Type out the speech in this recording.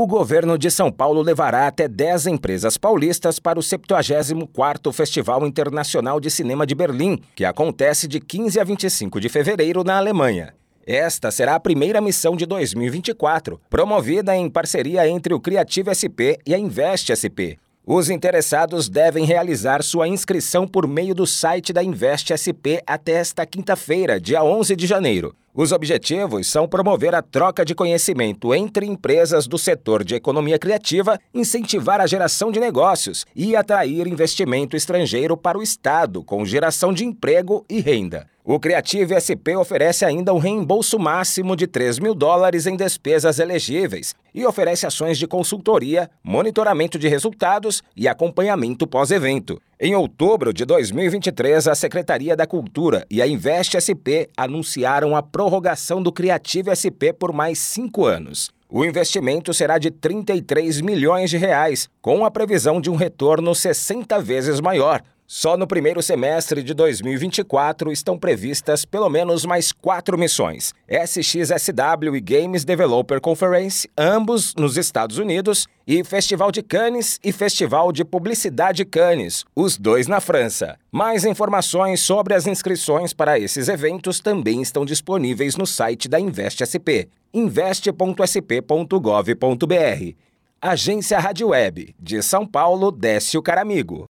O governo de São Paulo levará até 10 empresas paulistas para o 74º Festival Internacional de Cinema de Berlim, que acontece de 15 a 25 de fevereiro na Alemanha. Esta será a primeira missão de 2024, promovida em parceria entre o Criative SP e a Invest SP. Os interessados devem realizar sua inscrição por meio do site da Invest SP até esta quinta-feira, dia 11 de janeiro. Os objetivos são promover a troca de conhecimento entre empresas do setor de economia criativa, incentivar a geração de negócios e atrair investimento estrangeiro para o Estado, com geração de emprego e renda. O Creative SP oferece ainda um reembolso máximo de 3 mil dólares em despesas elegíveis e oferece ações de consultoria, monitoramento de resultados e acompanhamento pós-evento. Em outubro de 2023, a Secretaria da Cultura e a Invest SP anunciaram a prorrogação do Criative SP por mais cinco anos. O investimento será de 33 milhões de reais, com a previsão de um retorno 60 vezes maior, só no primeiro semestre de 2024 estão previstas pelo menos mais quatro missões: SXSW e Games Developer Conference, ambos nos Estados Unidos, e Festival de Cannes e Festival de Publicidade Cannes, os dois na França. Mais informações sobre as inscrições para esses eventos também estão disponíveis no site da InvestSP, invest.sp.gov.br. Agência Rádio Web, de São Paulo, Décio Caramigo.